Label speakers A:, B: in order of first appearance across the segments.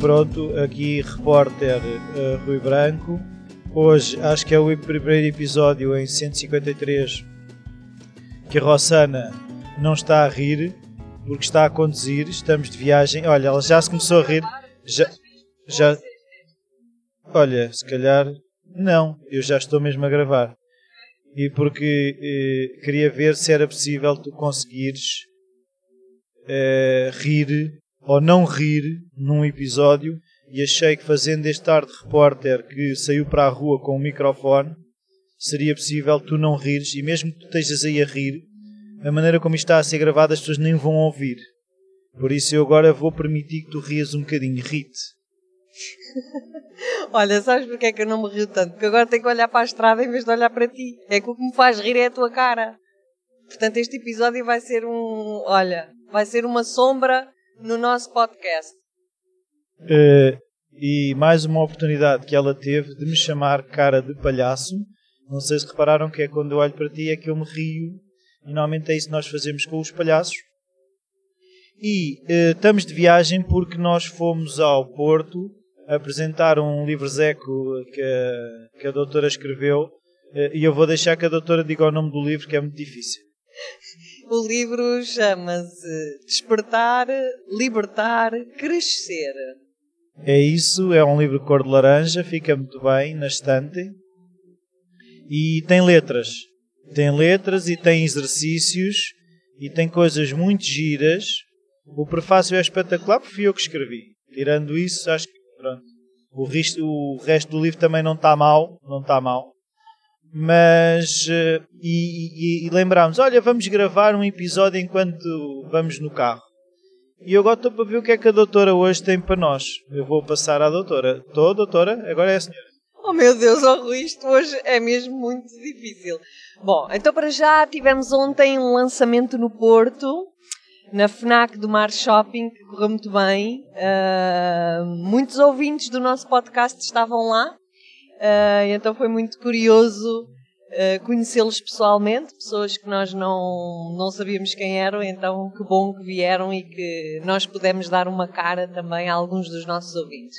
A: pronto, aqui repórter uh, Rui Branco. Hoje acho que é o primeiro episódio em 153 que a Rossana não está a rir porque está a conduzir. Estamos de viagem. Olha, ela já se começou a rir. Já, já. Olha, se calhar não, eu já estou mesmo a gravar. E porque eh, queria ver se era possível tu conseguires eh, rir ou não rir num episódio e achei que fazendo este ar de repórter que saiu para a rua com o microfone seria possível tu não rires e mesmo que tu estejas aí a rir a maneira como isto está a ser gravado as pessoas nem vão ouvir por isso eu agora vou permitir que tu rias um bocadinho, rite
B: Olha, sabes porque é que eu não me rio tanto? Porque agora tenho que olhar para a estrada em vez de olhar para ti. É que o que me faz rir é a tua cara. Portanto, este episódio vai ser um. Olha, vai ser uma sombra no nosso podcast.
A: Uh, e mais uma oportunidade que ela teve de me chamar cara de palhaço. Não sei se repararam que é quando eu olho para ti é que eu me rio. E normalmente é isso que nós fazemos com os palhaços. E uh, estamos de viagem porque nós fomos ao Porto apresentar um livro Zeco que a, que a doutora escreveu. Uh, e eu vou deixar que a doutora diga o nome do livro, que é muito difícil.
B: O livro chama-se Despertar, Libertar, Crescer.
A: É isso, é um livro cor de laranja, fica muito bem na estante. E tem letras. Tem letras e tem exercícios e tem coisas muito giras. O prefácio é espetacular porque fui eu que escrevi. Tirando isso, acho que pronto. O resto, o resto do livro também não está mal, não está mal mas eh, e, e, e lembrámos, olha, vamos gravar um episódio enquanto vamos no carro. E eu agora estou para ver o que é que a doutora hoje tem para nós. Eu vou passar à doutora. Estou, doutora? Agora é a senhora.
B: Oh meu Deus, oh Rui, isto hoje é mesmo muito difícil. Bom, então para já tivemos ontem um lançamento no Porto, na FNAC do Mar Shopping, que correu muito bem. Uh, muitos ouvintes do nosso podcast estavam lá. Uh, então foi muito curioso uh, conhecê-los pessoalmente, pessoas que nós não, não sabíamos quem eram, então que bom que vieram e que nós pudemos dar uma cara também a alguns dos nossos ouvintes.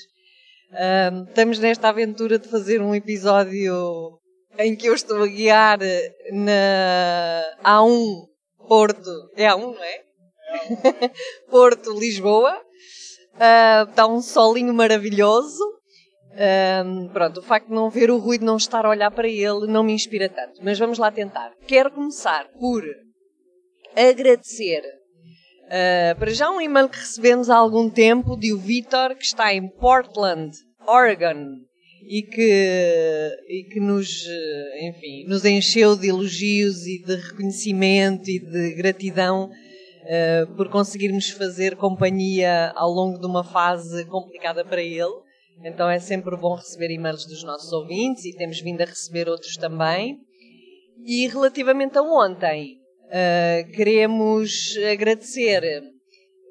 B: Uh, estamos nesta aventura de fazer um episódio em que eu estou a guiar na A1 Porto, é A1, não é? Porto, Lisboa. Uh, está um solinho maravilhoso. Um, pronto, o facto de não ver o Rui, de não estar a olhar para ele, não me inspira tanto. Mas vamos lá tentar. Quero começar por agradecer uh, para já um e-mail que recebemos há algum tempo de o Vitor, que está em Portland, Oregon, e que, e que nos, enfim, nos encheu de elogios e de reconhecimento e de gratidão uh, por conseguirmos fazer companhia ao longo de uma fase complicada para ele. Então é sempre bom receber e-mails dos nossos ouvintes e temos vindo a receber outros também. E relativamente a ontem, uh, queremos agradecer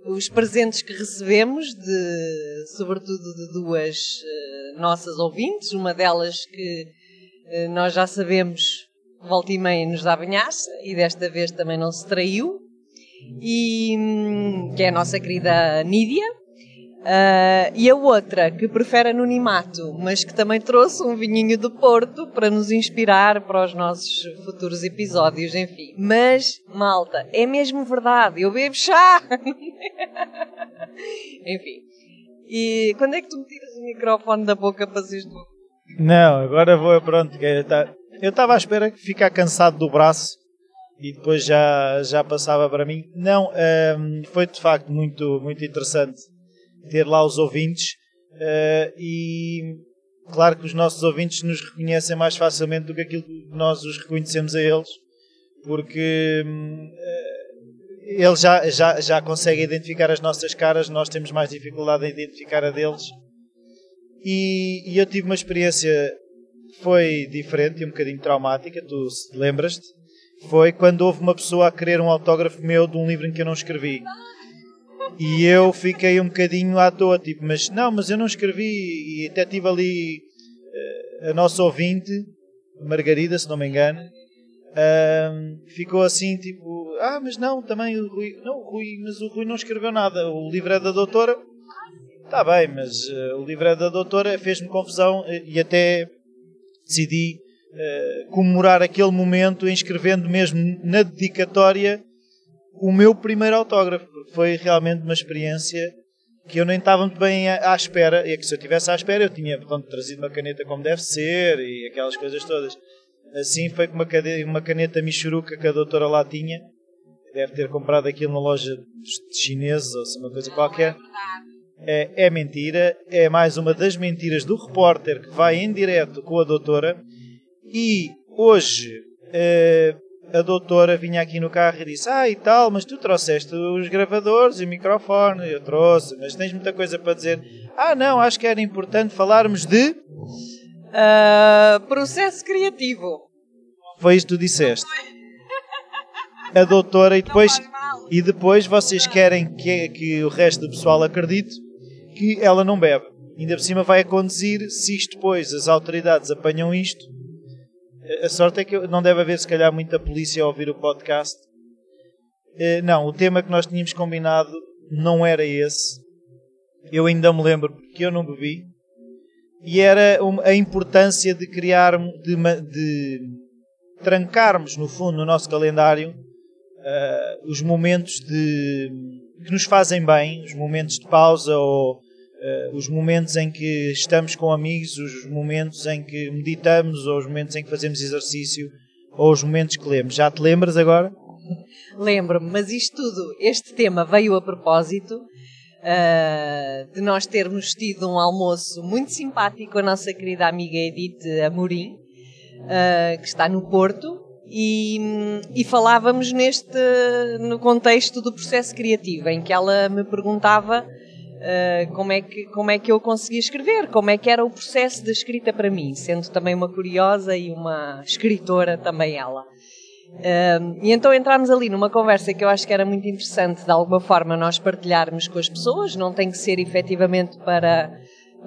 B: os presentes que recebemos, de, sobretudo de duas uh, nossas ouvintes, uma delas que uh, nós já sabemos volta e meia nos dá banhaça e desta vez também não se traiu, e, um, que é a nossa querida Nídia. Uh, e a outra, que prefere anonimato, mas que também trouxe um vinhinho do Porto para nos inspirar para os nossos futuros episódios, enfim. Mas, malta, é mesmo verdade, eu bebo chá! enfim. E quando é que tu me tiras o microfone da boca para seres tu?
A: Não, agora vou, pronto. Eu estava à espera que ficar cansado do braço e depois já, já passava para mim. Não, um, foi de facto muito, muito interessante ter lá os ouvintes uh, e claro que os nossos ouvintes nos reconhecem mais facilmente do que aquilo que nós os reconhecemos a eles, porque uh, eles já, já, já conseguem identificar as nossas caras, nós temos mais dificuldade em identificar a deles. E, e eu tive uma experiência foi diferente e um bocadinho traumática, tu lembras-te? Foi quando houve uma pessoa a querer um autógrafo meu de um livro em que eu não escrevi. E eu fiquei um bocadinho à toa, tipo, mas não, mas eu não escrevi. E até tive ali uh, a nossa ouvinte, Margarida, se não me engano, uh, ficou assim, tipo, ah, mas não, também o Rui. Não, o Rui, mas o Rui não escreveu nada. O livro é da doutora. Está bem, mas uh, o livro é da doutora, fez-me confusão e até decidi uh, comemorar aquele momento escrevendo mesmo na dedicatória o meu primeiro autógrafo, foi realmente uma experiência que eu nem estava muito bem à, espera, e é que se eu estivesse à espera eu tinha portanto, trazido uma caneta como deve ser e aquelas coisas todas. Assim foi com uma, caneta Michuruca que a doutora lá tinha, deve ter comprado aquilo na loja de chineses ou uma coisa qualquer. É, é mentira, é mais uma das mentiras do repórter que vai em direto com a doutora. E hoje eh, a doutora vinha aqui no carro e disse: Ah, e tal, mas tu trouxeste os gravadores e o microfone. Eu trouxe, mas tens muita coisa para dizer. Ah, não, acho que era importante falarmos de.
B: Uh, processo criativo.
A: Foi isso que tu disseste. A doutora, e depois, e depois vocês querem que, que o resto do pessoal acredite que ela não bebe. Ainda por cima vai a conduzir, se isto depois as autoridades apanham isto, a sorte é que não deve haver, se calhar, muita polícia a ouvir o podcast. Eh, não, o tema que nós tínhamos combinado não era esse. Eu ainda me lembro porque eu não bebi. E era a importância de criar, de, de trancarmos, no fundo, no nosso calendário, uh, os momentos de, que nos fazem bem, os momentos de pausa ou uh, os momentos em que estamos com amigos, os momentos em que meditamos, ou os momentos em que fazemos exercício, ou os momentos que lemos. Já te lembras agora?
B: Lembro-me, mas isto tudo, este tema veio a propósito uh, de nós termos tido um almoço muito simpático com a nossa querida amiga Edith Amorim, uh, que está no Porto, e, e, falávamos neste no contexto do processo criativo, em que ela me perguntava uh, como, é que, como é que eu conseguia escrever, como é que era o processo de escrita para mim, sendo também uma curiosa e uma escritora também ela. Uh, e então entramos ali numa conversa que eu acho que era muito interessante, de alguma forma, nós partilharmos com as pessoas, não tem que ser efetivamente para,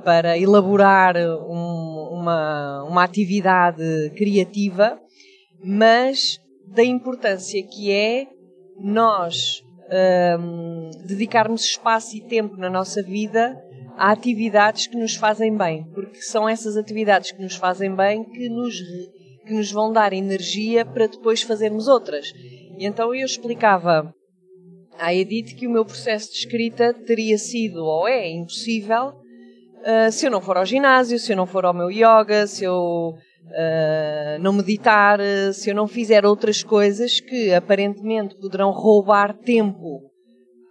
B: para elaborar um, uma, uma atividade criativa, mas da importância que é nós um, dedicarmos espaço e tempo na nossa vida a atividades que nos fazem bem, porque são essas atividades que nos fazem bem que nos, que nos vão dar energia para depois fazermos outras. E então eu explicava à Edith que o meu processo de escrita teria sido ou é impossível uh, se eu não for ao ginásio, se eu não for ao meu yoga, se eu uh, não meditar, se eu não fizer outras coisas que aparentemente poderão roubar tempo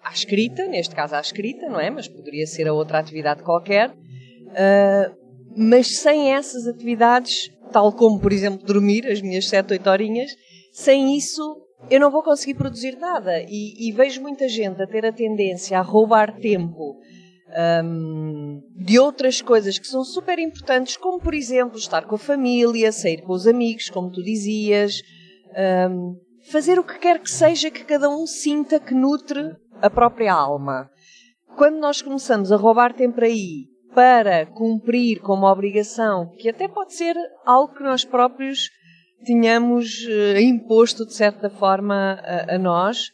B: à escrita, neste caso à escrita, não é? Mas poderia ser a outra atividade qualquer. Uh, mas sem essas atividades, tal como, por exemplo, dormir as minhas 7, 8 horinhas, sem isso eu não vou conseguir produzir nada. E, e vejo muita gente a ter a tendência a roubar tempo um, de outras coisas que são super importantes, como por exemplo estar com a família, sair com os amigos, como tu dizias, um, fazer o que quer que seja que cada um sinta que nutre a própria alma. Quando nós começamos a roubar tempo aí para cumprir como obrigação, que até pode ser algo que nós próprios tenhamos uh, imposto de certa forma a, a nós,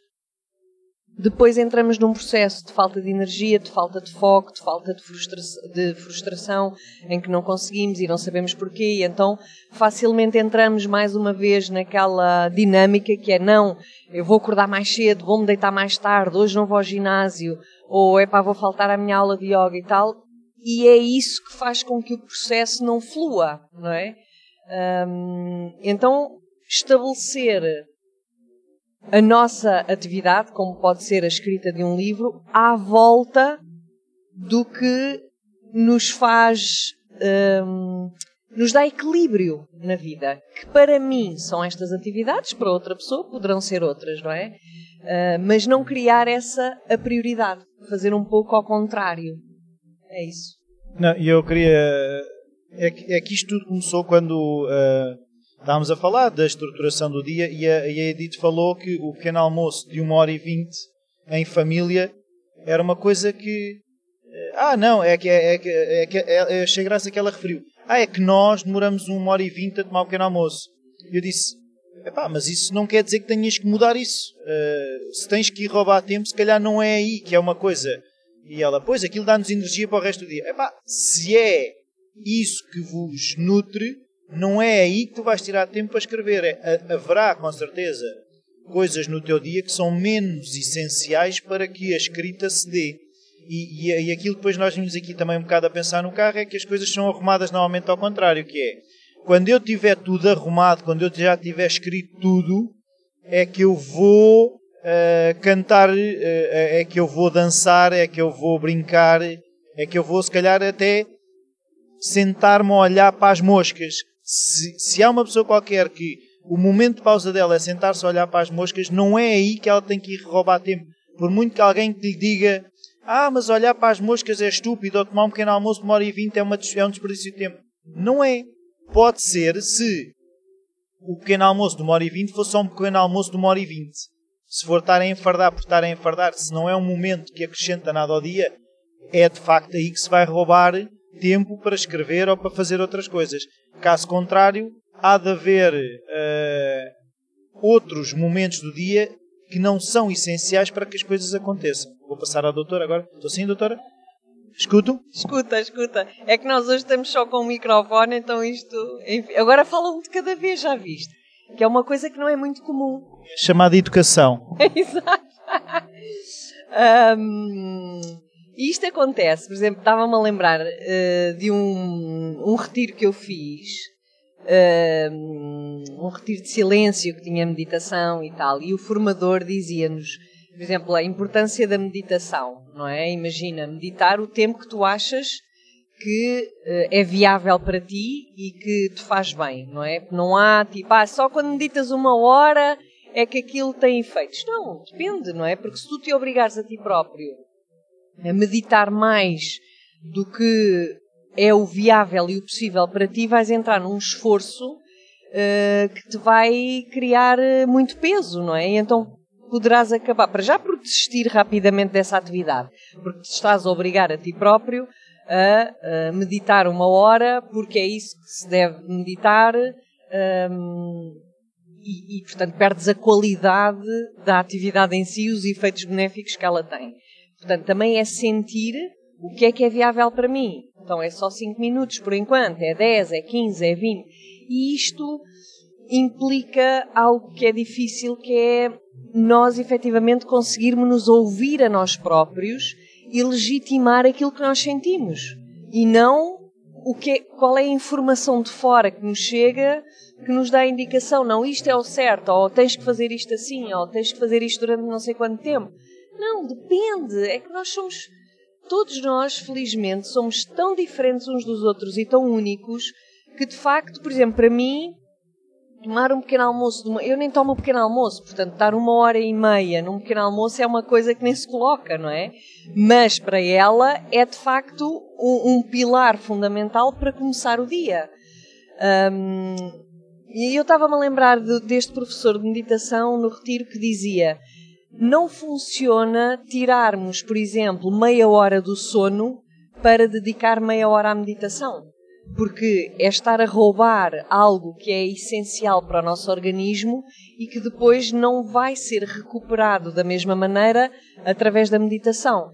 B: depois entramos num processo de falta de energia, de falta de foco, de falta de, frustra de frustração, em que não conseguimos e não sabemos porquê, e então facilmente entramos mais uma vez naquela dinâmica que é não, eu vou acordar mais cedo, vou-me deitar mais tarde, hoje não vou ao ginásio, ou é pá, vou faltar à minha aula de yoga e tal, e é isso que faz com que o processo não flua, não é? Um, então, estabelecer a nossa atividade, como pode ser a escrita de um livro, à volta do que nos faz, um, nos dá equilíbrio na vida. Que para mim são estas atividades, para outra pessoa poderão ser outras, não é? Uh, mas não criar essa a prioridade, fazer um pouco ao contrário. É isso.
A: Não, e eu queria. É que, é que isto tudo começou quando. Uh estávamos a falar da estruturação do dia e a, e a Edith falou que o pequeno almoço de uma hora e vinte em família era uma coisa que. Eh, ah, não, é que, é, que, é que é, achei graça que ela referiu. Ah, é que nós demoramos uma hora e vinte a tomar o pequeno almoço. E eu disse: Epá, mas isso não quer dizer que tenhas que mudar isso. Uh, se tens que ir roubar tempo, se calhar não é aí que é uma coisa E ela, pois, aquilo dá-nos energia para o resto do dia. Epá, se é isso que vos nutre, não é aí que tu vais tirar tempo para escrever. É, haverá, com certeza, coisas no teu dia que são menos essenciais para que a escrita se dê. E, e, e aquilo que depois nós vimos aqui também um bocado a pensar no carro é que as coisas são arrumadas normalmente ao contrário, que é quando eu tiver tudo arrumado, quando eu já tiver escrito tudo, é que eu vou uh, cantar, uh, é que eu vou dançar, é que eu vou brincar, é que eu vou se calhar até sentar-me a olhar para as moscas. Se, se há uma pessoa qualquer que o momento de pausa dela é sentar-se a olhar para as moscas, não é aí que ela tem que ir roubar tempo. Por muito que alguém lhe diga ah, mas olhar para as moscas é estúpido, ou tomar um pequeno almoço de uma hora e vinte é, uma, é um desperdício de tempo. Não é. Pode ser se o pequeno almoço de uma hora e vinte fosse só um pequeno almoço de uma hora e vinte. Se for estar a enfardar por estar a enfardar, se não é um momento que acrescenta nada ao dia, é de facto aí que se vai roubar tempo para escrever ou para fazer outras coisas. Caso contrário, há de haver uh, outros momentos do dia que não são essenciais para que as coisas aconteçam. Vou passar à doutora agora. Estou sim, doutora? Escuto?
B: Escuta, escuta. É que nós hoje estamos só com o microfone, então isto. Agora fala um de cada vez, já viste? Que é uma coisa que não é muito comum.
A: Chamada educação.
B: Exato. um, isto acontece, por exemplo, estava-me a lembrar uh, de um, um retiro que eu fiz, uh, um retiro de silêncio que tinha meditação e tal, e o formador dizia-nos por exemplo, a importância da meditação, não é? Imagina, meditar o tempo que tu achas que uh, é viável para ti e que te faz bem, não é? Não há tipo, ah, só quando meditas uma hora é que aquilo tem efeitos. Não, depende, não é? Porque se tu te obrigares a ti próprio a meditar mais do que é o viável e o possível para ti, vais entrar num esforço uh, que te vai criar eh, muito peso, não é? E então poderás acabar, para já por desistir rapidamente dessa atividade, porque te estás a obrigar a ti próprio a, meditar uma hora, porque é isso que se deve meditar, um, e, e, portanto perdes a qualidade da atividade em si e os efeitos benéficos que ela tem. Portanto, também é sentir o que é que é viável para mim. Então é só 5 minutos por enquanto, é 10, é 15, é 20. E isto implica algo que é difícil, que é nós efetivamente conseguirmos nos ouvir a nós próprios e legitimar aquilo que nós sentimos. E não o que é, qual é a informação de fora que nos chega que nos dá a indicação, não, isto é o certo, ou tens que fazer isto assim, ou tens que fazer isto durante não sei quanto tempo. Não, depende. É que nós somos, todos nós, felizmente, somos tão diferentes uns dos outros e tão únicos que, de facto, por exemplo, para mim, tomar um pequeno almoço, uma... eu nem tomo um pequeno almoço, portanto, estar uma hora e meia num pequeno almoço é uma coisa que nem se coloca, não é? Mas para ela é de facto um, um pilar fundamental para começar o dia. Um, e eu estava-me a lembrar de, deste professor de meditação no retiro que dizia: não funciona tirarmos, por exemplo, meia hora do sono para dedicar meia hora à meditação porque é estar a roubar algo que é essencial para o nosso organismo e que depois não vai ser recuperado da mesma maneira através da meditação.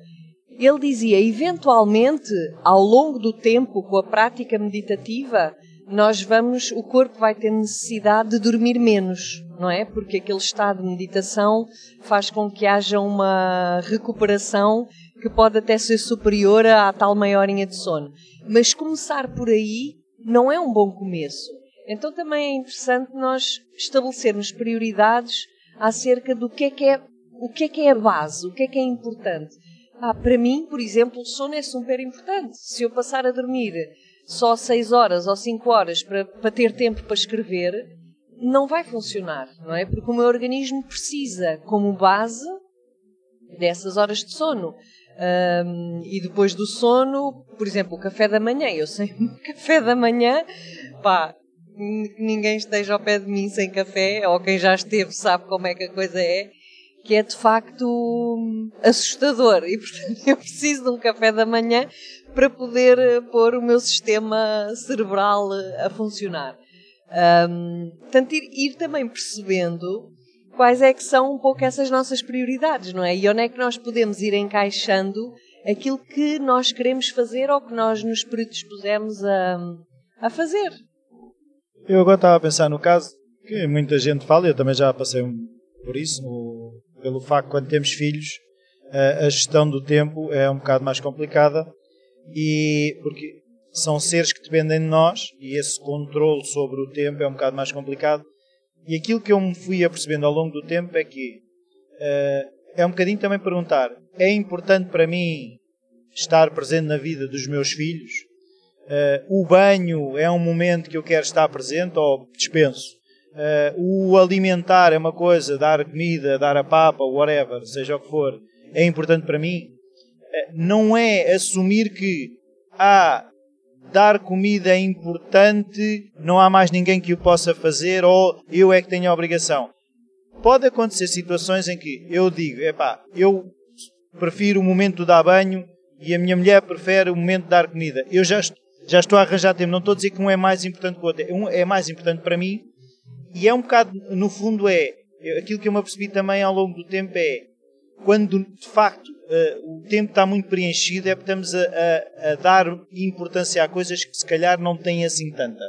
B: Ele dizia, eventualmente, ao longo do tempo, com a prática meditativa, nós vamos, o corpo vai ter necessidade de dormir menos, não é? Porque aquele estado de meditação faz com que haja uma recuperação que pode até ser superior à tal meia horinha de sono. Mas começar por aí não é um bom começo. Então também é interessante nós estabelecermos prioridades acerca do que é que é, o que é que é a base, o que é que é importante. Ah, para mim, por exemplo, o sono é super importante. Se eu passar a dormir só 6 horas ou 5 horas para, para ter tempo para escrever, não vai funcionar, não é? Porque o meu organismo precisa, como base, dessas horas de sono. Um, e depois do sono, por exemplo, o café da manhã. Eu sei café da manhã, pá, ninguém esteja ao pé de mim sem café, ou quem já esteve sabe como é que a coisa é, que é de facto assustador. E portanto eu preciso de um café da manhã para poder eh, pôr o meu sistema cerebral eh, a funcionar. Um, portanto, ir, ir também percebendo quais é que são um pouco essas nossas prioridades, não é? E onde é que nós podemos ir encaixando aquilo que nós queremos fazer ou que nós nos predispusemos a, a fazer.
A: Eu agora estava a pensar no caso que muita gente fala, eu também já passei por isso, pelo facto de quando temos filhos, a, a gestão do tempo é um bocado mais complicada e porque são seres que dependem de nós e esse controle sobre o tempo é um bocado mais complicado. E aquilo que eu me fui apercebendo ao longo do tempo é que uh, é um bocadinho também perguntar: é importante para mim estar presente na vida dos meus filhos? Uh, o banho é um momento que eu quero estar presente ou dispenso? Uh, o alimentar é uma coisa, dar comida, dar a papa, whatever, seja o que for, é importante para mim? Não é assumir que ah, dar comida é importante, não há mais ninguém que o possa fazer ou eu é que tenho a obrigação. Pode acontecer situações em que eu digo, epá, eu prefiro o momento de dar banho e a minha mulher prefere o momento de dar comida. Eu já, já estou a arranjar tempo, não estou a dizer que um é mais importante que o outro, um é mais importante para mim e é um bocado, no fundo é, aquilo que eu me apercebi também ao longo do tempo é, quando de facto uh, o tempo está muito preenchido, é porque estamos a, a, a, dar importância a coisas que se calhar não têm assim tanta.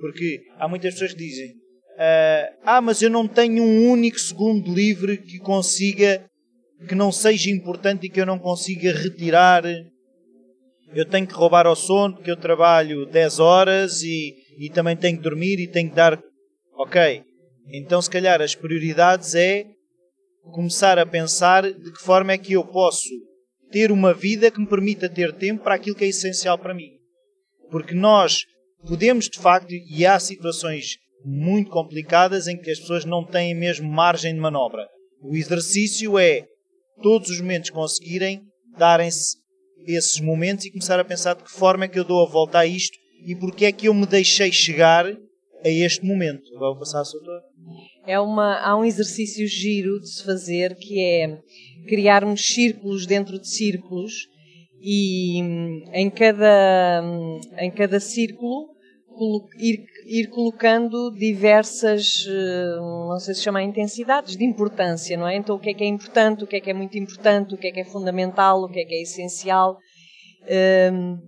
A: Porque há muitas pessoas que dizem: uh, Ah, mas eu não tenho um único segundo livre que consiga, que não seja importante e que eu não consiga retirar. Eu tenho que roubar ao sono porque eu trabalho 10 horas e, e também tenho que dormir e tenho que dar. Ok, então se calhar as prioridades é começar a pensar de que forma é que eu posso ter uma vida que me permita ter tempo para aquilo que é essencial para mim. Porque nós podemos, de facto, e há situações muito complicadas em que as pessoas não têm mesmo margem de manobra. O exercício é todos os momentos conseguirem darem-se esses momentos e começar a pensar de que forma é que eu dou a volta a isto e porque é que eu me deixei chegar a este momento. Vou passar a sua
B: é uma, há um exercício giro de se fazer que é criarmos círculos dentro de círculos e em cada, em cada círculo ir, ir colocando diversas, hum, não sei se chama intensidades de importância, não é? Então o que é que é importante, o que é que é muito importante, o que é que é fundamental, o que é que é essencial. Um,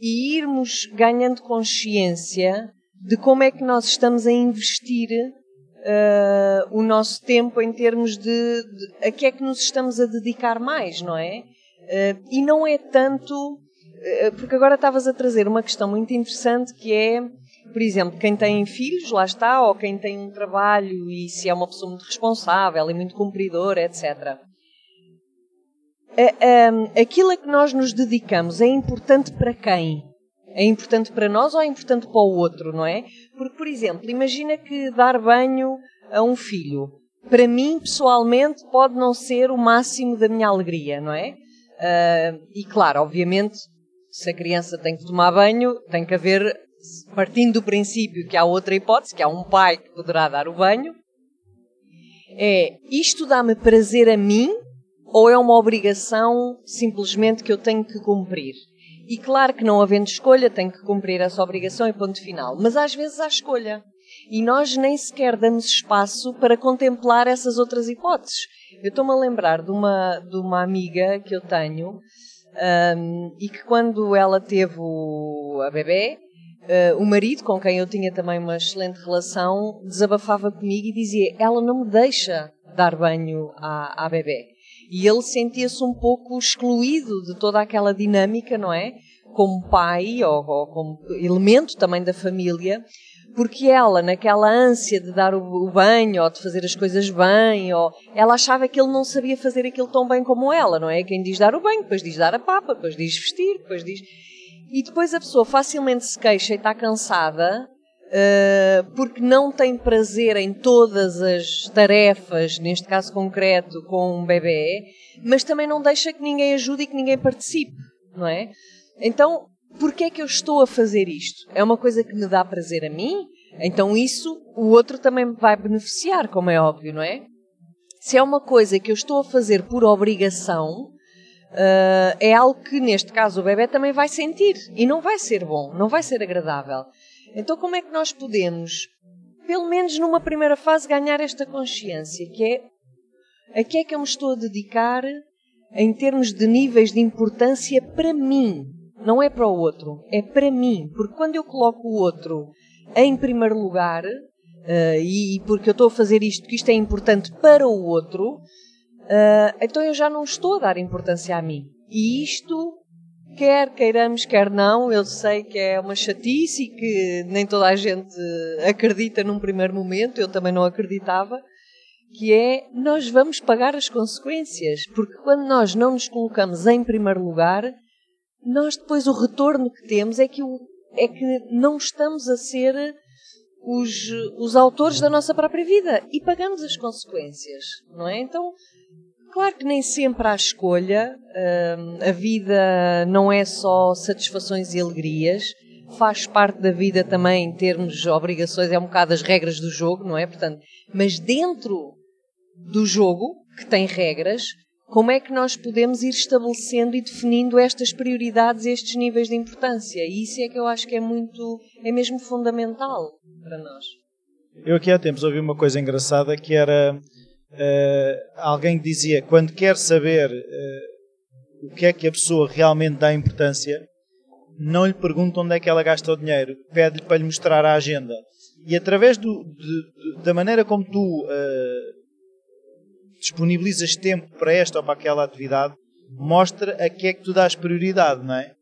B: e irmos ganhando consciência de como é que nós estamos a investir uh, o nosso tempo em termos de, de, a que é que nos estamos a dedicar mais, não é? Uh, e não é tanto, uh, porque agora estavas a trazer uma questão muito interessante que é, por exemplo, quem tem filhos, lá está, ou quem tem um trabalho e se é uma pessoa muito responsável e muito cumpridora, etc. aquilo a que nós nos dedicamos é importante para quem? É importante para nós ou é importante para o outro, não é? Porque, por exemplo, imagina que dar banho a um filho, para mim, pessoalmente, pode não ser o máximo da minha alegria, não é? Uh, e claro, obviamente, se a criança tem que tomar banho, tem que haver, partindo do princípio que há outra hipótese, que há um pai que poderá dar o banho, é isto dá-me prazer a mim ou é uma obrigação simplesmente que eu tenho que cumprir? E claro que não havendo escolha, tem que cumprir essa obrigação e ponto final. Mas às vezes há escolha. E nós nem sequer damos espaço para contemplar essas outras hipóteses. Eu estou-me a lembrar de uma, de uma amiga que eu tenho um, e que quando ela teve o, a bebê, uh, o marido, com quem eu tinha também uma excelente relação, desabafava comigo e dizia: Ela não me deixa dar banho à, à bebê. E ele sentia-se um pouco excluído de toda aquela dinâmica, não é? Como pai ou, ou como elemento também da família, porque ela, naquela ânsia de dar o, banho ou de fazer as coisas bem, ou ela achava que ele não sabia fazer aquilo tão bem como ela, não é? Quem diz dar o banho, depois diz dar a papa, depois diz vestir, depois diz. E depois a pessoa facilmente se queixa e está cansada uh, porque não tem prazer em todas as tarefas, neste caso concreto, com um bebê, mas também não deixa que ninguém ajude e que ninguém participe, não é? Então, porquê é que eu estou a fazer isto? É uma coisa que me dá prazer a mim? Então isso o outro também vai beneficiar, como é óbvio, não é? Se é uma coisa que eu estou a fazer por obrigação, Uh, é algo que, neste caso, o bebê também vai sentir e não vai ser bom, não vai ser agradável. Então, como é que nós podemos, pelo menos numa primeira fase, ganhar esta consciência que é a que é que eu me estou a dedicar em termos de níveis de importância para mim, não é para o outro, é para mim. Porque quando eu coloco o outro em primeiro lugar, uh, e porque eu estou a fazer isto, que isto é importante para o outro, uh, então eu já não estou a dar importância a mim. E isto, quer queiramos, quer não, eu sei que é uma chatice e que nem toda a gente acredita num primeiro momento, eu também não acreditava, que é nós vamos pagar as consequências, porque quando nós não nos colocamos em primeiro lugar, nós depois o retorno que temos é que, o, é que não estamos a ser os, os autores da nossa própria vida e pagamos as consequências, não é? Então, claro que nem sempre há escolha, hum, a vida não é só satisfações e alegrias, faz parte da vida também termos obrigações, é um bocado as regras do jogo, não é? Portanto, mas dentro do jogo, que tem regras, como é que nós podemos ir estabelecendo e definindo estas prioridades, estes níveis de importância? E isso é que eu acho que é muito, é mesmo fundamental para nós.
A: Eu aqui há tempos ouvi uma coisa engraçada que era uh, alguém dizia quando quer saber uh, o que é que a pessoa realmente dá importância, não lhe pergunta onde é que ela gasta o dinheiro, pede-lhe para lhe mostrar a agenda. E através do, de, de, da maneira como tu uh, disponibilizas tempo para esta ou para aquela atividade, mostra a que é que tu dás prioridade, não é?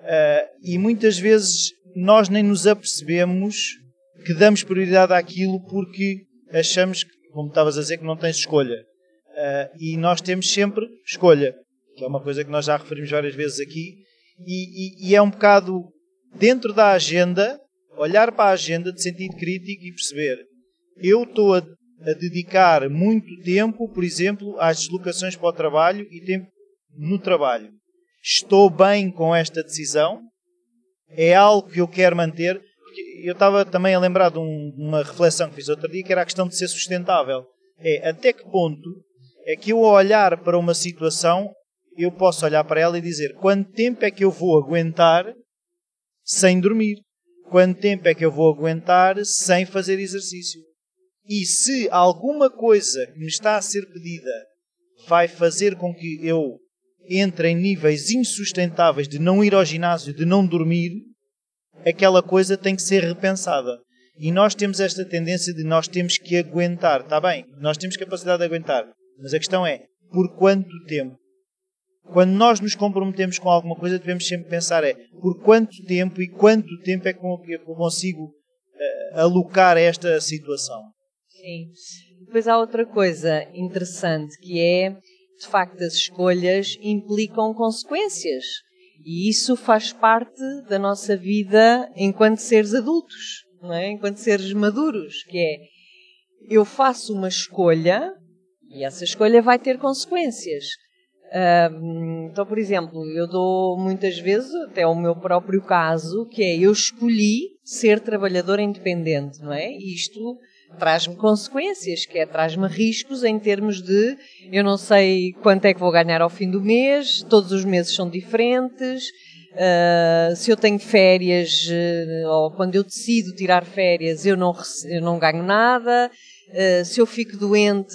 A: Uh, e muitas vezes nós nem nos apercebemos que damos prioridade àquilo porque achamos que, como estavas a dizer, que não tens escolha. Uh, e nós temos sempre escolha, que é uma coisa que nós já referimos várias vezes aqui, e, e, e é um bocado dentro da agenda, olhar para a agenda de sentido crítico e perceber eu estou a a dedicar muito tempo, por exemplo, às deslocações para o trabalho e tempo no trabalho. Estou bem com esta decisão? É algo que eu quero manter? Eu estava também a lembrar de um, uma reflexão que fiz outro dia, que era a questão de ser sustentável. É até que ponto é que eu, ao olhar para uma situação, eu posso olhar para ela e dizer quanto tempo é que eu vou aguentar sem dormir? Quanto tempo é que eu vou aguentar sem fazer exercício? E se alguma coisa que me está a ser pedida vai fazer com que eu entre em níveis insustentáveis de não ir ao ginásio, de não dormir, aquela coisa tem que ser repensada. E nós temos esta tendência de nós temos que aguentar. Está bem, nós temos capacidade de aguentar. Mas a questão é, por quanto tempo? Quando nós nos comprometemos com alguma coisa, devemos sempre pensar é, por quanto tempo e quanto tempo é que eu consigo uh, alocar esta situação?
B: Sim. Depois há outra coisa interessante que é, de facto, as escolhas implicam consequências. E isso faz parte da nossa vida enquanto seres adultos, não é? enquanto seres maduros, que é eu faço uma escolha e essa escolha vai ter consequências. então, por exemplo, eu dou muitas vezes, até o meu próprio caso, que é eu escolhi ser trabalhador independente, não é? Isto traz-me consequências, que é traz-me riscos em termos de eu não sei quanto é que vou ganhar ao fim do mês, todos os meses são diferentes, uh, se eu tenho férias uh, ou quando eu decido tirar férias eu não, eu não ganho nada, uh, se eu fico doente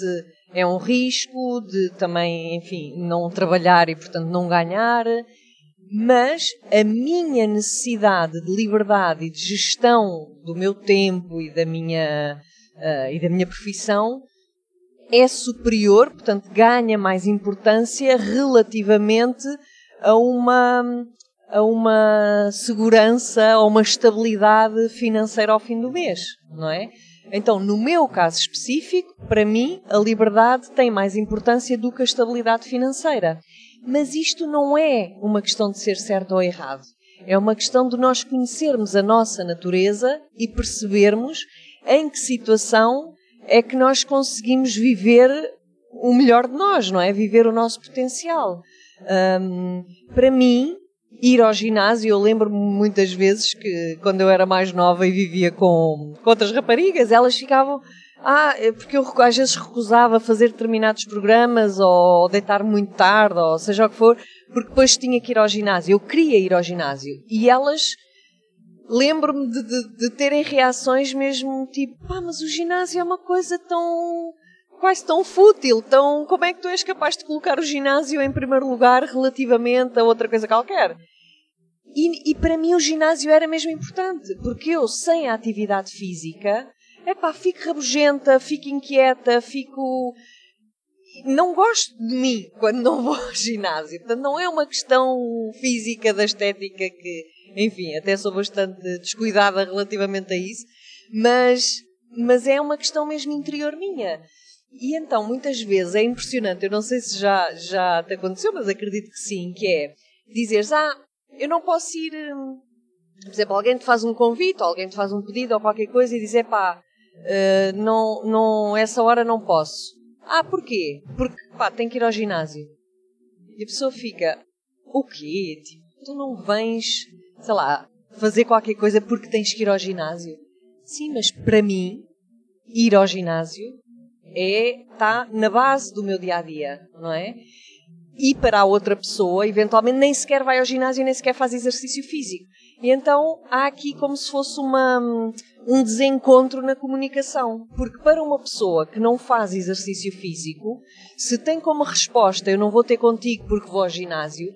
B: é um risco de também, enfim, não trabalhar e portanto não ganhar. Mas a minha necessidade de liberdade e de gestão do meu tempo e da minha uh, e da minha profissão é superior, portanto, ganha mais importância relativamente a uma, a uma segurança, a uma estabilidade financeira ao fim do mês, não é? Então, no meu caso específico, para mim, a liberdade tem mais importância do que a estabilidade financeira. Mas isto não é uma questão de ser certo ou errado. É uma questão de nós conhecermos a nossa natureza e percebermos em que situação é que nós conseguimos viver o melhor de nós, não é? Viver o nosso potencial. Um, para mim, ir ao ginásio, eu lembro-me muitas vezes que quando eu era mais nova e vivia com, com outras raparigas, elas ficavam. Ah, é porque eu às vezes recusava fazer determinados programas ou deitar muito tarde, ou seja o que for, porque depois tinha que ir ao ginásio. Eu queria ir ao ginásio. E elas lembro-me de, de, de, terem reações mesmo tipo, pá, mas o ginásio é uma coisa tão quase tão fútil, tão como é que tu és capaz de colocar o ginásio em primeiro lugar relativamente a outra coisa qualquer? E, e para mim o ginásio era mesmo importante, porque eu sem a atividade física, é pá, fico rabugenta, fico inquieta, fico não gosto de mim quando não vou ao ginásio. Portanto, não é uma questão física da estética que, enfim, até sou bastante descuidada relativamente a isso, mas, mas é uma questão mesmo interior minha. E então, muitas vezes é impressionante, eu não sei se já, já te aconteceu, mas acredito que sim, que é dizeres, ah, eu não posso ir, hum, por exemplo, alguém te faz um convite, ou alguém te faz um pedido ou qualquer coisa e dizer, pá, uh, não, não, essa hora não posso. Ah, porquê? Porque, pá, tem que ir ao ginásio. E a pessoa fica, o quê? Tipo, tu não vens, sei lá, fazer qualquer coisa porque tens que ir ao ginásio. Sim, mas para mim, ir ao ginásio é está na base do meu dia a dia, não é? E para a outra pessoa, eventualmente, nem sequer vai ao ginásio, nem sequer faz exercício físico. E então há aqui como se fosse uma, um desencontro na comunicação. Porque para uma pessoa que não faz exercício físico, se tem como resposta eu não vou ter contigo porque vou ao ginásio,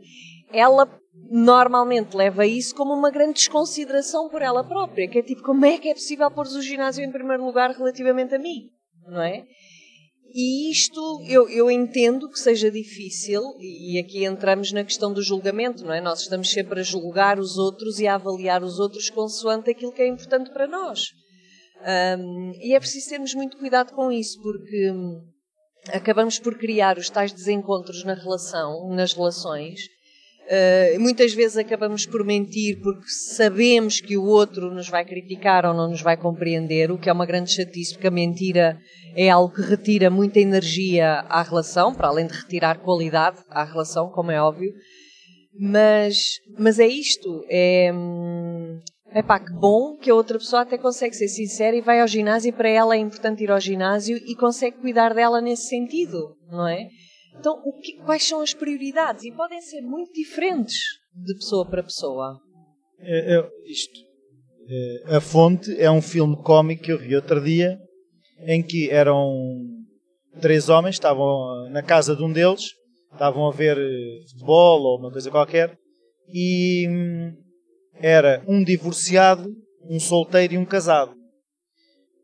B: ela normalmente leva isso como uma grande desconsideração por ela própria, que é tipo, como é que é possível pôr o ginásio em primeiro lugar relativamente a mim? Não é? E isto eu, eu entendo que seja difícil, e aqui entramos na questão do julgamento, não é? Nós estamos sempre a julgar os outros e a avaliar os outros consoante aquilo que é importante para nós. Um, e é preciso termos muito cuidado com isso, porque hum, acabamos por criar os tais desencontros na relação, nas relações, Uh, muitas vezes acabamos por mentir porque sabemos que o outro nos vai criticar ou não nos vai compreender, o que é uma grande chatice, porque a mentira é algo que retira muita energia à relação, para além de retirar qualidade à relação, como é óbvio. Mas, mas é isto, é, é pá, que bom que a outra pessoa até consegue ser sincera e vai ao ginásio e para ela é importante ir ao ginásio e consegue cuidar dela nesse sentido, não é? Então, que, quais são as prioridades? E podem ser muito diferentes de pessoa para pessoa.
A: É, é, isto. É, a Fonte é um filme cómico que eu vi outro dia, em que eram três homens, estavam na casa de um deles, estavam a ver eh, futebol ou uma coisa qualquer, e hum, era um divorciado, um solteiro e um casado.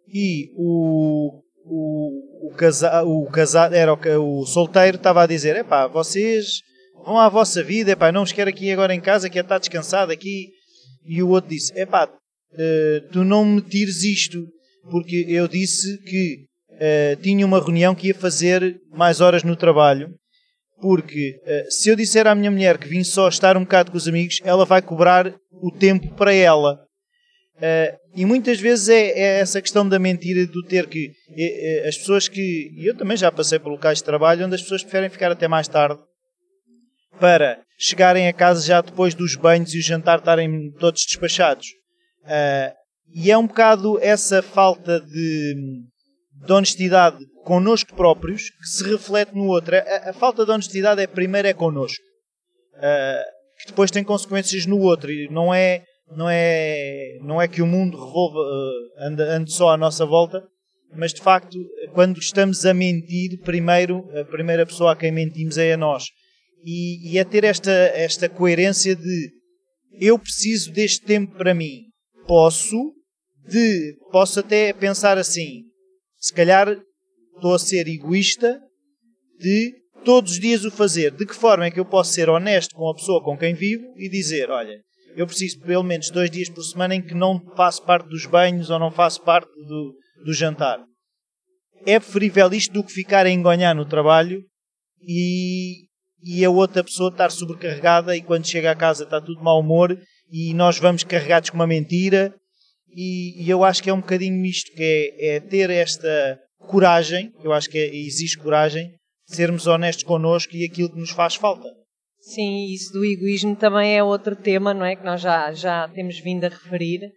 A: E o, o, o, casa, o casado, era o, o solteiro, estava a dizer: epá, vocês vão à vossa vida, epá, não os quero aqui agora em casa, que é estar descansado aqui. E o outro disse: epá, uh, tu não me tires isto, porque eu disse que uh, tinha uma reunião que ia fazer mais horas no trabalho. Porque uh, se eu disser à minha mulher que vim só estar um bocado com os amigos, ela vai cobrar o tempo para ela. Uh, e muitas vezes é, é, essa questão da mentira do ter que. É, é, as pessoas que. E eu também já passei por locais de trabalho onde as pessoas preferem ficar até mais tarde para chegarem a casa já depois dos banhos e o jantar estarem todos despachados. Uh, e é um bocado essa falta de, de honestidade connosco próprios que se reflete no outro. A, a falta de honestidade é primeiro é connosco, uh, que depois tem consequências no outro. E não é não é, não é que o mundo revolva, uh, ande, ande só à nossa volta, mas de facto, quando estamos a mentir, primeiro, a primeira pessoa a quem mentimos é a nós. E, e é ter esta, esta coerência de eu preciso deste tempo para mim. Posso, de, posso até pensar assim, se calhar estou a ser egoísta de todos os dias o fazer. De que forma é que eu posso ser honesto com a pessoa com quem vivo e dizer, olha, eu preciso pelo menos dois dias por semana em que não faço parte dos banhos ou não faço parte do, do jantar. É preferível isto do que ficar a engonhar no trabalho e, e a outra pessoa estar sobrecarregada e quando chega a casa está tudo mau humor e nós vamos carregados com uma mentira. E, e eu acho que é um bocadinho isto, que é, é ter esta coragem, eu acho que é, existe coragem, sermos honestos connosco e aquilo que nos faz falta.
B: Sim, isso do egoísmo também é outro tema, não é? Que nós já, já temos vindo a referir,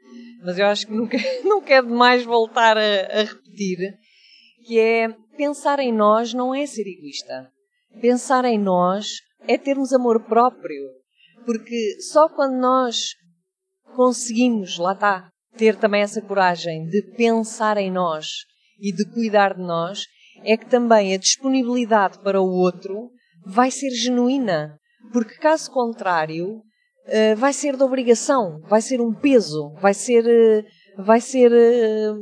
B: mas eu acho que nunca, nunca é demais voltar a, a repetir, que é pensar em nós não é ser egoísta. Pensar em nós é termos amor próprio. Porque só quando nós conseguimos, lá está, ter também essa coragem de pensar em nós e de cuidar de nós, é que também a disponibilidade para o outro vai ser genuína. Porque caso contrário, uh, vai ser de obrigação, vai ser um peso, vai ser, uh, vai ser, uh,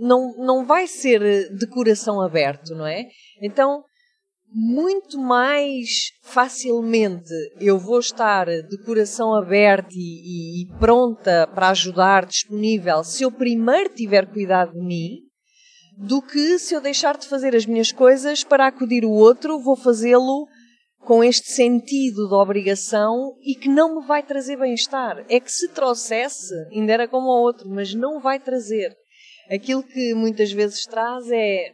B: não, não vai ser de coração aberto, não é? Então, muito mais facilmente eu vou estar de coração aberto e, e, e, pronta para ajudar, disponível, se eu primeiro tiver cuidado de mim, do que se eu deixar de fazer as minhas coisas para acudir o outro, vou fazê-lo com este sentido de obrigação e que não me vai trazer bem-estar. É que se trouxesse, ainda era como o outro, mas não vai trazer. Aquilo que muitas vezes traz é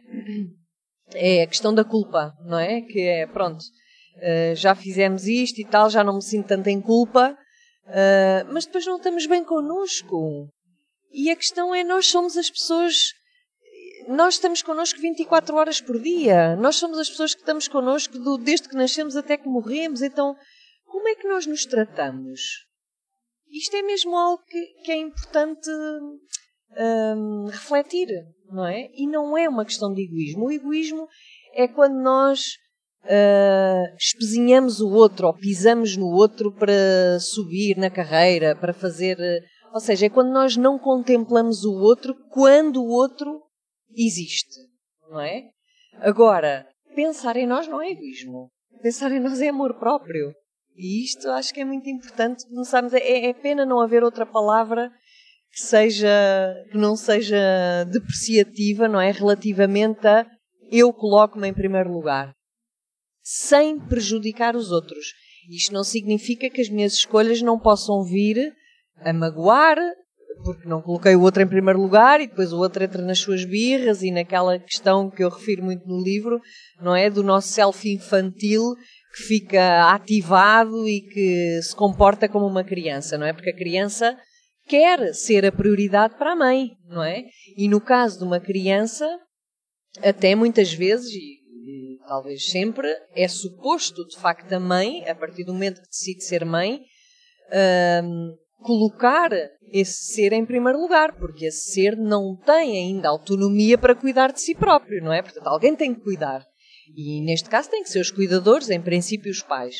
B: é a questão da culpa, não é? Que é, pronto, uh, já fizemos isto e tal, já não me sinto tanto em culpa, uh, mas depois não estamos bem connosco. E a questão é, nós somos as pessoas, nós estamos connosco 24 horas por dia, nós somos as pessoas que estamos connosco do, desde que nascemos até que morremos, então como é que nós nos tratamos? Isto é mesmo algo que, que é importante um, refletir, não é? E não é uma questão de egoísmo. O egoísmo é quando nós uh, espezinhamos o outro ou pisamos no outro para subir na carreira, para fazer. Uh, ou seja, é quando nós não contemplamos o outro quando o outro existe, não é? Agora, pensar em nós não é egoísmo. Pensar em nós é amor próprio. E isto acho que é muito importante começarmos. É, é pena não haver outra palavra que seja que não seja depreciativa, não é, relativamente a eu coloco-me em primeiro lugar, sem prejudicar os outros. Isto não significa que as minhas escolhas não possam vir a magoar, porque não coloquei o outro em primeiro lugar e depois o outro entra nas suas birras e naquela questão que eu refiro muito no livro, não é? Do nosso self infantil que fica ativado e que se comporta como uma criança, não é? Porque a criança quer ser a prioridade para a mãe, não é? E no caso de uma criança, até muitas vezes, e, talvez sempre, é suposto de facto a mãe, a partir do momento que decide ser mãe, um, colocar esse ser em primeiro lugar, porque esse ser não tem ainda autonomia para cuidar de si próprio, não é? Portanto, alguém tem que cuidar. E neste caso tem que ser os cuidadores, em princípio os pais.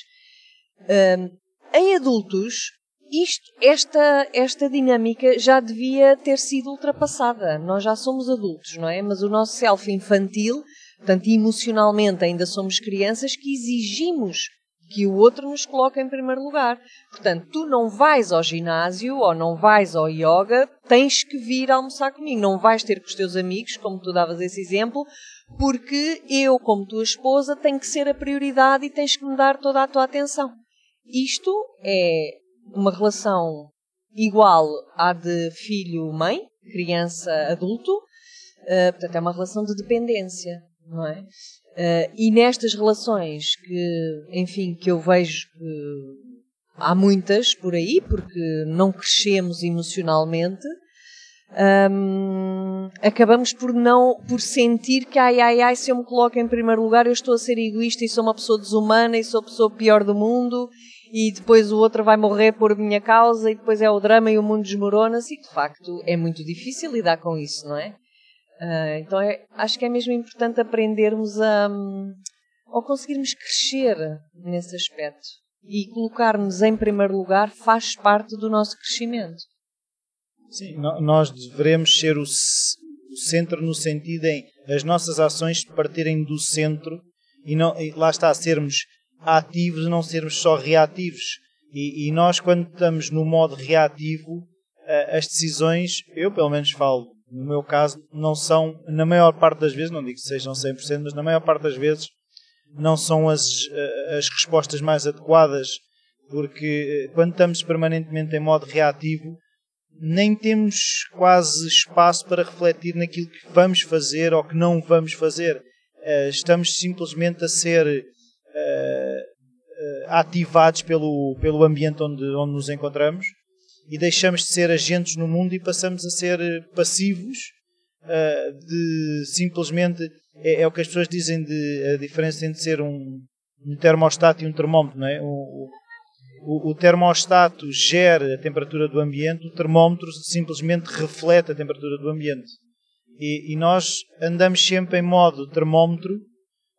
B: Um, em adultos, isto, esta, esta dinâmica já devia ter sido ultrapassada. Nós já somos adultos, não é? Mas o nosso self infantil, portanto, emocionalmente ainda somos crianças que exigimos que o outro nos coloque em primeiro lugar. Portanto, tu não vais ao ginásio ou não vais ao yoga, tens que vir almoçar comigo. Não vais ter com os teus amigos, como tu davas esse exemplo, porque eu, como tua esposa, tenho que ser a prioridade e tens que me dar toda a tua atenção. Isto é uma relação igual à de filho-mãe, criança-adulto, uh, portanto é uma relação de dependência, não é? Uh, e nestas relações que, enfim, que eu vejo que há muitas por aí, porque não crescemos emocionalmente, um, acabamos por não por sentir que ai ai ai se eu me coloco em primeiro lugar eu estou a ser egoísta e sou uma pessoa desumana e sou a pessoa pior do mundo e depois o outro vai morrer por minha causa e depois é o drama e o mundo desmorona-se e de facto é muito difícil lidar com isso, não é? Uh, então é, acho que é mesmo importante aprendermos a ou conseguirmos crescer nesse aspecto e colocar-nos em primeiro lugar faz parte do nosso crescimento.
A: Sim, nós devemos ser o, centro no sentido em as nossas ações partirem do centro e, não, e lá está, sermos ativos e não sermos só reativos. E, e, nós, quando estamos no modo reativo, as decisões, eu pelo menos falo, no meu caso, não são, na maior parte das vezes, não digo que sejam 100%, mas na maior parte das vezes, não são as, as respostas mais adequadas, porque quando estamos permanentemente em modo reativo, nem temos quase espaço para refletir naquilo que vamos fazer ou que não vamos fazer. Estamos simplesmente a ser ativados pelo, pelo ambiente onde, onde nos encontramos e deixamos de ser agentes no mundo e passamos a ser passivos uh, de simplesmente é, é, o que as pessoas dizem de a diferença entre ser um, um termostato e um termómetro, não é? O, o, o, termostato gera a temperatura do ambiente, o termómetro simplesmente reflete a temperatura do ambiente. E, e, nós andamos sempre em modo termómetro,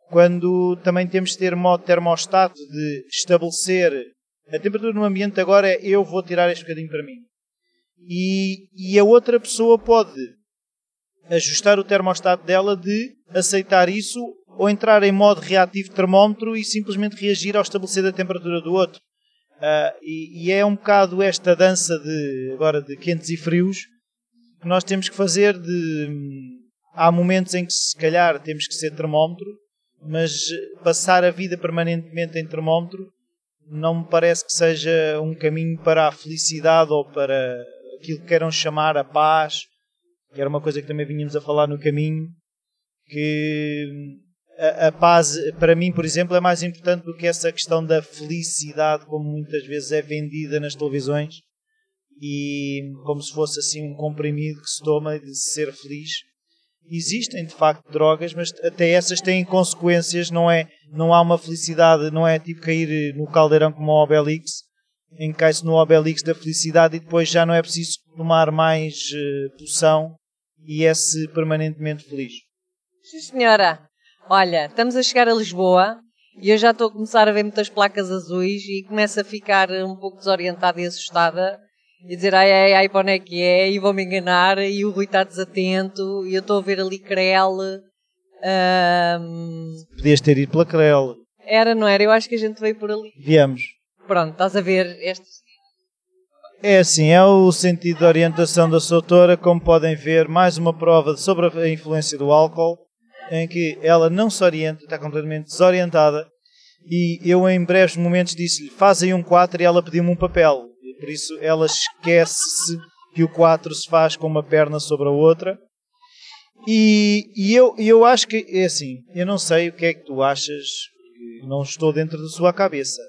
A: quando também temos de ter modo termostato de estabelecer a temperatura no ambiente agora é eu vou tirar este bocadinho para mim. E, e a outra pessoa pode ajustar o termostato dela de aceitar isso ou entrar em modo reativo termómetro e simplesmente reagir ao estabelecer a temperatura do outro. Uh, e, e, é um bocado esta dança de agora de quentes e frios que nós temos que fazer de há momentos em que se calhar temos que ser termómetro, mas passar a vida permanentemente em termómetro não me parece que seja um caminho para a felicidade ou para aquilo que queiram chamar a paz, que era uma coisa que também vínhamos a falar no caminho, que a, a, paz, para mim, por exemplo, é mais importante do que essa questão da felicidade, como muitas vezes é vendida nas televisões, e como se fosse assim um comprimido que se toma de ser feliz. Existem de facto drogas, mas até essas têm consequências, não é? Não há uma felicidade, não é tipo cair no caldeirão como o Obelix, em que cai-se no Obelix da felicidade e depois já não é preciso tomar mais uh, poção e é-se permanentemente feliz.
B: Sim, senhora. Olha, estamos a chegar a Lisboa e eu já estou a começar a ver muitas placas azuis e começo a ficar um pouco desorientada e assustada e dizer ai ai ai para onde é que é e vou-me enganar e o Rui está desatento e eu estou a ver ali Crele. Um...
A: Podias ter ido pela Crele.
B: Era, não era? Eu acho que a gente veio por ali.
A: Viemos.
B: Pronto, estás a ver este.
A: É assim, é o sentido de orientação da Soutora, como podem ver, mais uma prova sobre a influência do álcool em que ela não se orienta, está completamente desorientada. E eu, em breves momentos, disse-lhe: Faz aí um 4 e ela pediu-me um papel. Por isso, ela esquece-se que o 4 se faz com uma perna sobre a outra. E, e eu, eu acho que é assim: eu não sei o que é que tu achas, não estou dentro da sua cabeça.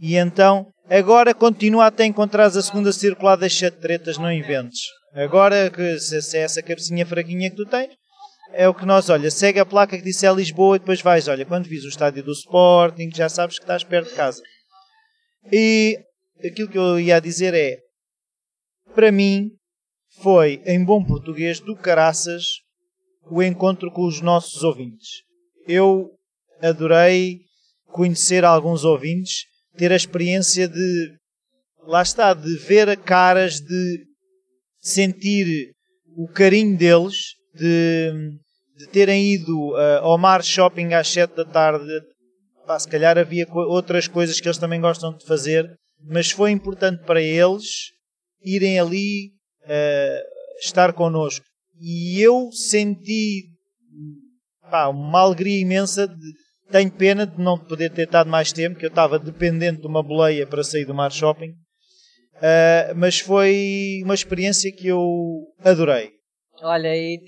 A: E então, agora continua até encontrar a segunda circular das sete tretas, não inventes. Agora, que se é essa cabecinha fraquinha que tu tens, é o que nós, olha, segue a placa que disse é Lisboa e depois vais, olha, quando vis o estádio do Sporting, já sabes que estás perto de casa. E aquilo que eu ia dizer é, para mim, foi, em bom português, do caraças, o encontro com os nossos ouvintes. Eu adorei conhecer alguns ouvintes, ter a experiência de, lá está, de ver caras, de sentir o carinho deles de, de terem ido uh, ao Mar Shopping às 7 da tarde. Se calhar havia outras coisas que eles também gostam de fazer, mas foi importante para eles irem ali uh, estar connosco. E eu senti pá, uma alegria imensa. De, tenho pena de não poder ter estado mais tempo, que eu estava dependente de uma boleia para sair do Mar Shopping. Uh, mas foi uma experiência que eu adorei.
B: Olha, e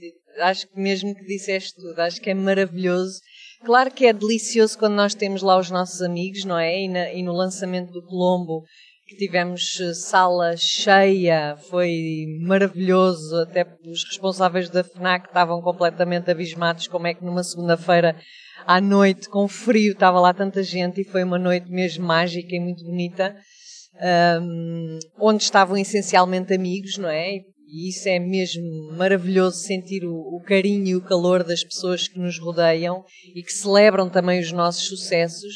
B: acho que mesmo que disseste tudo, acho que é maravilhoso. Claro que é delicioso quando nós temos lá os nossos amigos, não é? E, na, e no lançamento do Colombo, que tivemos eh, sala cheia, foi maravilhoso. Até os responsáveis da FNAC estavam completamente abismados como é que numa segunda-feira à noite, com frio, estava lá tanta gente e foi uma noite mesmo mágica e muito bonita. Um, onde estavam essencialmente amigos, não é? E isso é mesmo maravilhoso sentir o, o, carinho e o calor das pessoas que nos rodeiam e que celebram também os nossos sucessos.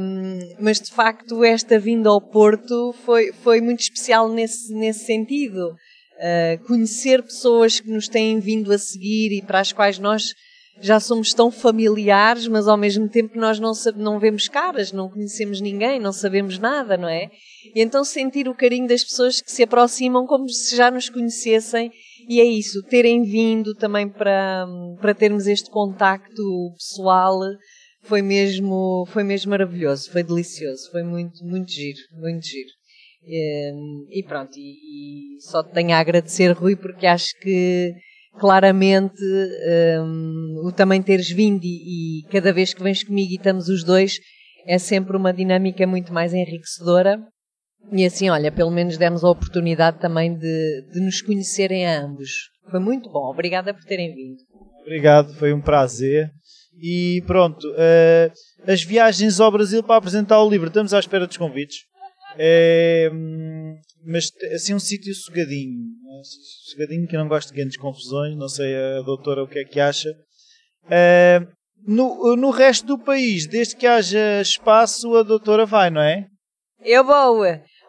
B: Um, mas de facto, esta vinda ao Porto foi, foi muito especial nesse, nesse sentido. Uh, conhecer pessoas que nos têm vindo a seguir e para as quais nós já somos tão familiares, mas ao mesmo tempo nós não, não vemos caras, não conhecemos ninguém, não sabemos nada, não é? E então sentir o carinho das pessoas que se aproximam como se já nos conhecessem e é isso, terem vindo também para, para termos este contacto pessoal foi mesmo, foi mesmo maravilhoso, foi delicioso, foi muito, muito giro, muito giro. E, e pronto, e, e só tenho a agradecer, Rui, porque acho que claramente um, o também teres vindo e, e, cada vez que vens comigo e estamos os dois é sempre uma dinâmica muito mais enriquecedora e assim, olha, pelo menos demos a oportunidade também de, de nos conhecerem a ambos. Foi muito bom, obrigada por terem vindo.
A: Obrigado, foi um prazer. E pronto, uh, as viagens ao Brasil para apresentar o livro, estamos à espera dos convites. É, mas assim um sítio sugadinho, sossegadinho, que eu não gosto de grandes confusões, não sei a doutora o que é que acha. Uh, no, no resto do país, desde que haja espaço, a doutora vai, não é?
B: Eu vou.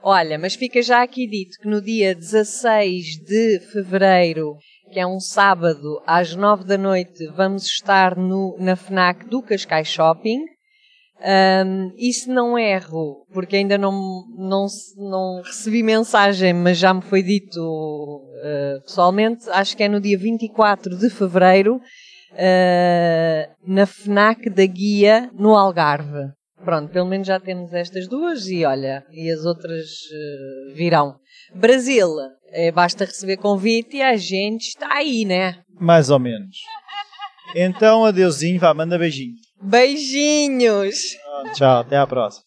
B: Olha, mas fica já aqui dito que no dia 16 de fevereiro, que é um sábado, às 9 da noite, vamos estar no, na FNAC do Cascais Shopping. Um, e se não erro, porque ainda não, não, não recebi mensagem, mas já me foi dito uh, pessoalmente, acho que é no dia 24 de fevereiro, uh, na FNAC da Guia, no Algarve. Pronto, pelo menos já temos estas duas e olha, e as outras uh, virão. Brasil, é, basta receber convite e a gente está aí, né?
A: Mais ou menos. Então, adeusinho, vá, manda beijinho.
B: Beijinhos!
A: Tchau, até a próxima.